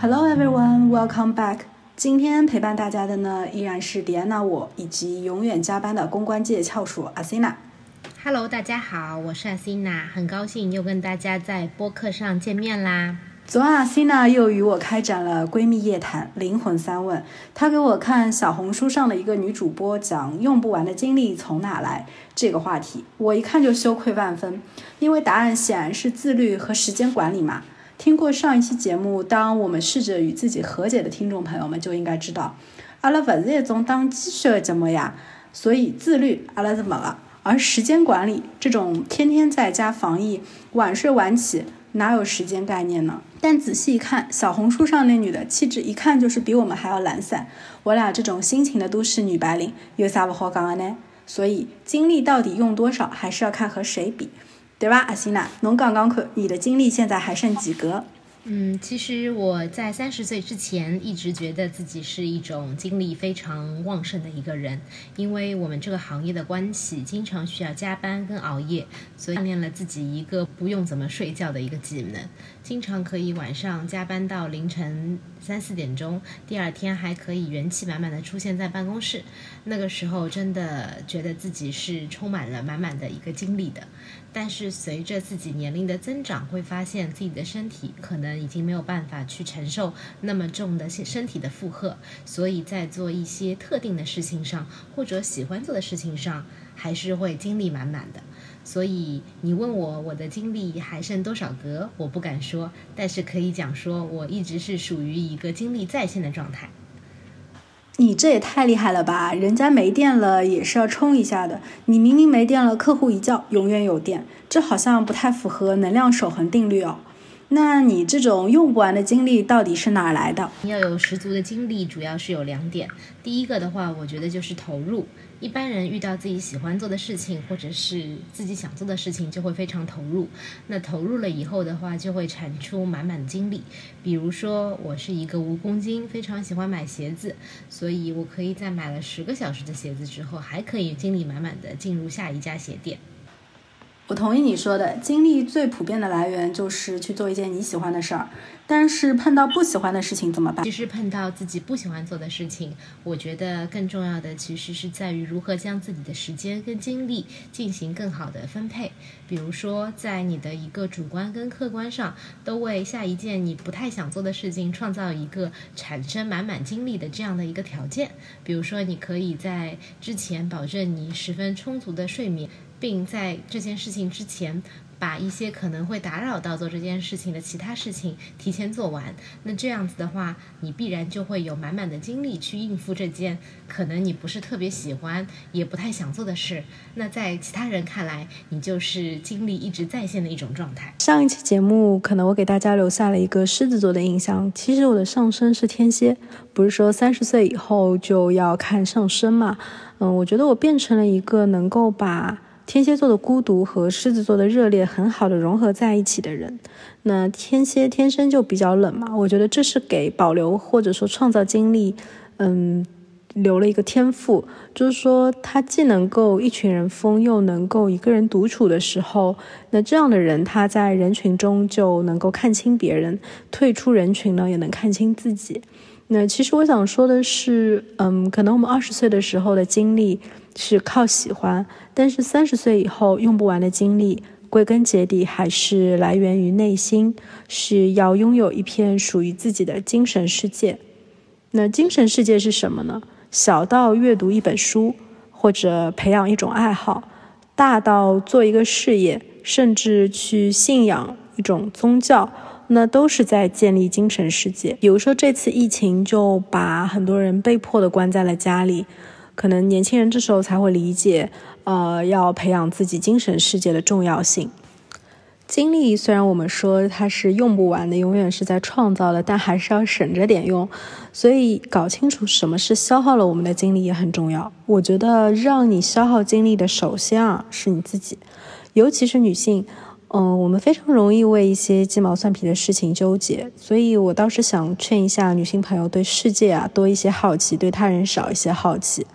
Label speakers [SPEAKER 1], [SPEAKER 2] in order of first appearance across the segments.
[SPEAKER 1] Hello everyone, welcome back. 今天陪伴大家的呢，依然是迪安娜我以及永远加班的公关界翘楚阿西娜。
[SPEAKER 2] Hello，大家好，我是阿西娜，很高兴又跟大家在播客上见面啦。
[SPEAKER 1] 昨晚阿西娜又与我开展了闺蜜夜谈，灵魂三问。她给我看小红书上的一个女主播讲用不完的精力从哪来这个话题，我一看就羞愧万分，因为答案显然是自律和时间管理嘛。听过上一期节目，当我们试着与自己和解的听众朋友们就应该知道，阿拉不是一种当鸡血的节目呀，所以自律阿拉是没了。而时间管理这种天天在家防疫、晚睡晚起，哪有时间概念呢？但仔细一看，小红书上那女的气质一看就是比我们还要懒散。我俩这种辛勤的都市女白领，有啥不好讲的呢？所以精力到底用多少，还是要看和谁比。对吧，阿西娜，侬刚刚看，你的精力现在还剩几格？
[SPEAKER 2] 嗯，其实我在三十岁之前一直觉得自己是一种精力非常旺盛的一个人，因为我们这个行业的关系，经常需要加班跟熬夜，所以锻炼了自己一个不用怎么睡觉的一个技能，经常可以晚上加班到凌晨三四点钟，第二天还可以元气满满的出现在办公室。那个时候真的觉得自己是充满了满满的一个精力的。但是随着自己年龄的增长，会发现自己的身体可能已经没有办法去承受那么重的身体的负荷，所以在做一些特定的事情上，或者喜欢做的事情上，还是会精力满满的。所以你问我我的精力还剩多少格，我不敢说，但是可以讲说我一直是属于一个精力在线的状态。
[SPEAKER 1] 你这也太厉害了吧！人家没电了也是要充一下的，你明明没电了，客户一叫永远有电，这好像不太符合能量守恒定律哦。那你这种用不完的精力到底是哪来的？
[SPEAKER 2] 要有十足的精力，主要是有两点。第一个的话，我觉得就是投入。一般人遇到自己喜欢做的事情，或者是自己想做的事情，就会非常投入。那投入了以后的话，就会产出满满的精力。比如说，我是一个蜈蚣精，非常喜欢买鞋子，所以我可以在买了十个小时的鞋子之后，还可以精力满满的进入下一家鞋店。
[SPEAKER 1] 我同意你说的，精力最普遍的来源就是去做一件你喜欢的事儿。但是碰到不喜欢的事情怎么办？
[SPEAKER 2] 其实碰到自己不喜欢做的事情，我觉得更重要的其实是在于如何将自己的时间跟精力进行更好的分配。比如说，在你的一个主观跟客观上，都为下一件你不太想做的事情创造一个产生满满精力的这样的一个条件。比如说，你可以在之前保证你十分充足的睡眠。并在这件事情之前，把一些可能会打扰到做这件事情的其他事情提前做完。那这样子的话，你必然就会有满满的精力去应付这件可能你不是特别喜欢，也不太想做的事。那在其他人看来，你就是精力一直在线的一种状态。
[SPEAKER 1] 上一期节目，可能我给大家留下了一个狮子座的印象。其实我的上升是天蝎，不是说三十岁以后就要看上升嘛？嗯，我觉得我变成了一个能够把。天蝎座的孤独和狮子座的热烈很好的融合在一起的人，那天蝎天生就比较冷嘛，我觉得这是给保留或者说创造经历，嗯，留了一个天赋，就是说他既能够一群人疯，又能够一个人独处的时候，那这样的人他在人群中就能够看清别人，退出人群呢也能看清自己。那其实我想说的是，嗯，可能我们二十岁的时候的经历是靠喜欢，但是三十岁以后用不完的精力，归根结底还是来源于内心，是要拥有一片属于自己的精神世界。那精神世界是什么呢？小到阅读一本书，或者培养一种爱好，大到做一个事业，甚至去信仰一种宗教。那都是在建立精神世界。比如说，这次疫情就把很多人被迫的关在了家里，可能年轻人这时候才会理解，呃，要培养自己精神世界的重要性。精力虽然我们说它是用不完的，永远是在创造的，但还是要省着点用。所以，搞清楚什么是消耗了我们的精力也很重要。我觉得，让你消耗精力的，首先啊是你自己，尤其是女性。嗯，我们非常容易为一些鸡毛蒜皮的事情纠结，所以我倒是想劝一下女性朋友，对世界啊多一些好奇，对他人少一些好奇。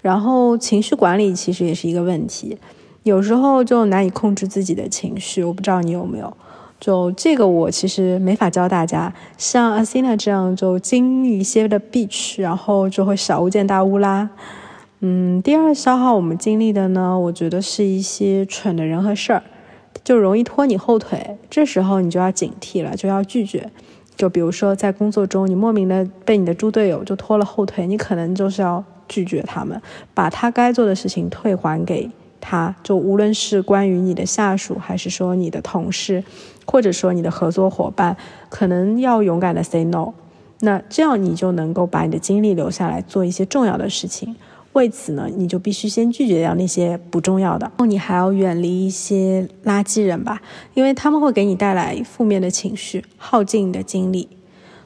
[SPEAKER 1] 然后情绪管理其实也是一个问题，有时候就难以控制自己的情绪。我不知道你有没有，就这个我其实没法教大家，像阿西娜这样就经历一些的 beach，然后就会小巫见大巫啦。嗯，第二消耗我们精力的呢，我觉得是一些蠢的人和事儿，就容易拖你后腿，这时候你就要警惕了，就要拒绝。就比如说在工作中，你莫名的被你的猪队友就拖了后腿，你可能就是要拒绝他们，把他该做的事情退还给。他就无论是关于你的下属，还是说你的同事，或者说你的合作伙伴，可能要勇敢的 say no。那这样你就能够把你的精力留下来做一些重要的事情。为此呢，你就必须先拒绝掉那些不重要的。然后你还要远离一些垃圾人吧，因为他们会给你带来负面的情绪，耗尽你的精力。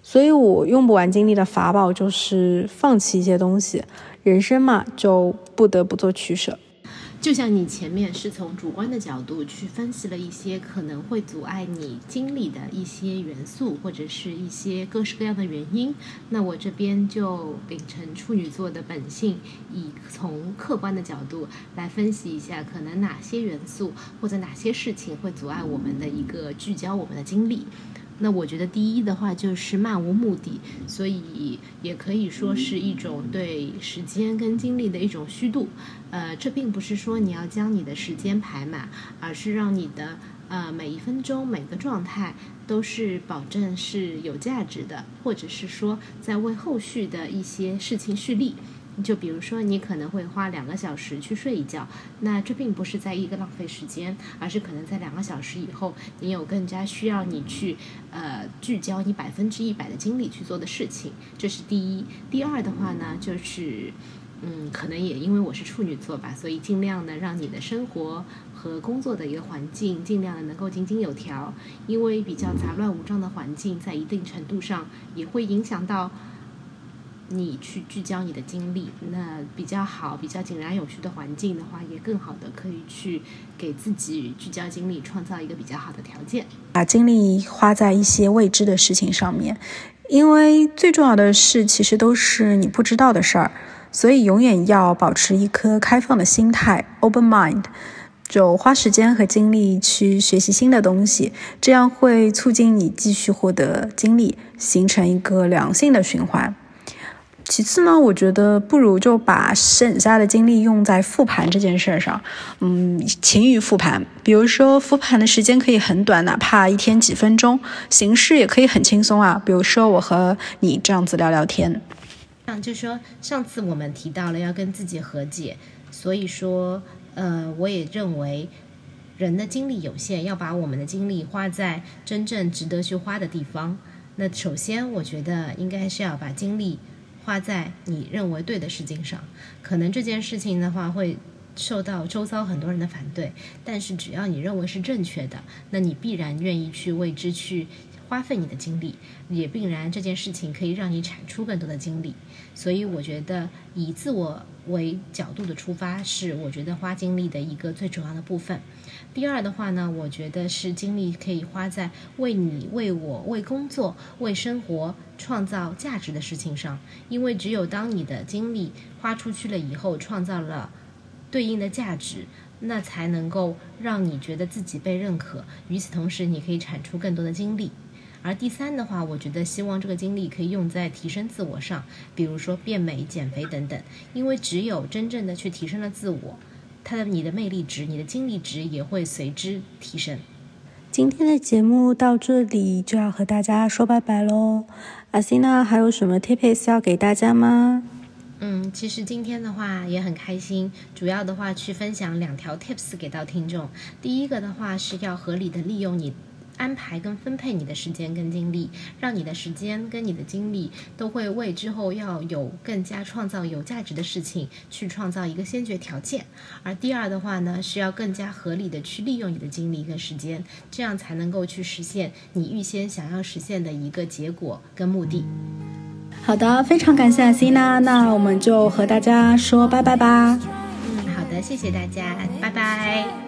[SPEAKER 1] 所以我用不完精力的法宝就是放弃一些东西。人生嘛，就不得不做取舍。
[SPEAKER 2] 就像你前面是从主观的角度去分析了一些可能会阻碍你经历的一些元素，或者是一些各式各样的原因，那我这边就秉承处女座的本性，以从客观的角度来分析一下，可能哪些元素或者哪些事情会阻碍我们的一个聚焦我们的精力。那我觉得第一的话就是漫无目的，所以也可以说是一种对时间跟精力的一种虚度。呃，这并不是说你要将你的时间排满，而是让你的呃每一分钟每个状态都是保证是有价值的，或者是说在为后续的一些事情蓄力。就比如说，你可能会花两个小时去睡一觉，那这并不是在一个浪费时间，而是可能在两个小时以后，你有更加需要你去呃聚焦你百分之一百的精力去做的事情，这是第一。第二的话呢，就是嗯，可能也因为我是处女座吧，所以尽量的让你的生活和工作的一个环境尽量的能够井井有条，因为比较杂乱无章的环境，在一定程度上也会影响到。你去聚焦你的精力，那比较好，比较井然有序的环境的话，也更好的可以去给自己聚焦精力，创造一个比较好的条件。
[SPEAKER 1] 把精力花在一些未知的事情上面，因为最重要的事其实都是你不知道的事儿，所以永远要保持一颗开放的心态 （open mind），就花时间和精力去学习新的东西，这样会促进你继续获得精力，形成一个良性的循环。其次呢，我觉得不如就把剩下的精力用在复盘这件事上。嗯，勤于复盘，比如说复盘的时间可以很短，哪怕一天几分钟，形式也可以很轻松啊。比如说我和你这样子聊聊天。
[SPEAKER 2] 像就说上次我们提到了要跟自己和解，所以说，呃，我也认为人的精力有限，要把我们的精力花在真正值得去花的地方。那首先，我觉得应该是要把精力。花在你认为对的事情上，可能这件事情的话会受到周遭很多人的反对，但是只要你认为是正确的，那你必然愿意去为之去花费你的精力，也必然这件事情可以让你产出更多的精力。所以我觉得以自我为角度的出发，是我觉得花精力的一个最主要的部分。第二的话呢，我觉得是精力可以花在为你、为我、为工作、为生活创造价值的事情上。因为只有当你的精力花出去了以后，创造了对应的价值，那才能够让你觉得自己被认可。与此同时，你可以产出更多的精力。而第三的话，我觉得希望这个精力可以用在提升自我上，比如说变美、减肥等等。因为只有真正的去提升了自我。它的你的魅力值，你的精力值也会随之提升。
[SPEAKER 1] 今天的节目到这里就要和大家说拜拜喽。阿西娜还有什么 tips 要给大家吗？
[SPEAKER 2] 嗯，其实今天的话也很开心，主要的话去分享两条 tips 给到听众。第一个的话是要合理的利用你。安排跟分配你的时间跟精力，让你的时间跟你的精力都会为之后要有更加创造有价值的事情去创造一个先决条件。而第二的话呢，是要更加合理的去利用你的精力跟时间，这样才能够去实现你预先想要实现的一个结果跟目的。
[SPEAKER 1] 好的，非常感谢阿西娜，那我们就和大家说拜拜吧。
[SPEAKER 2] 嗯，好的，谢谢大家，拜拜。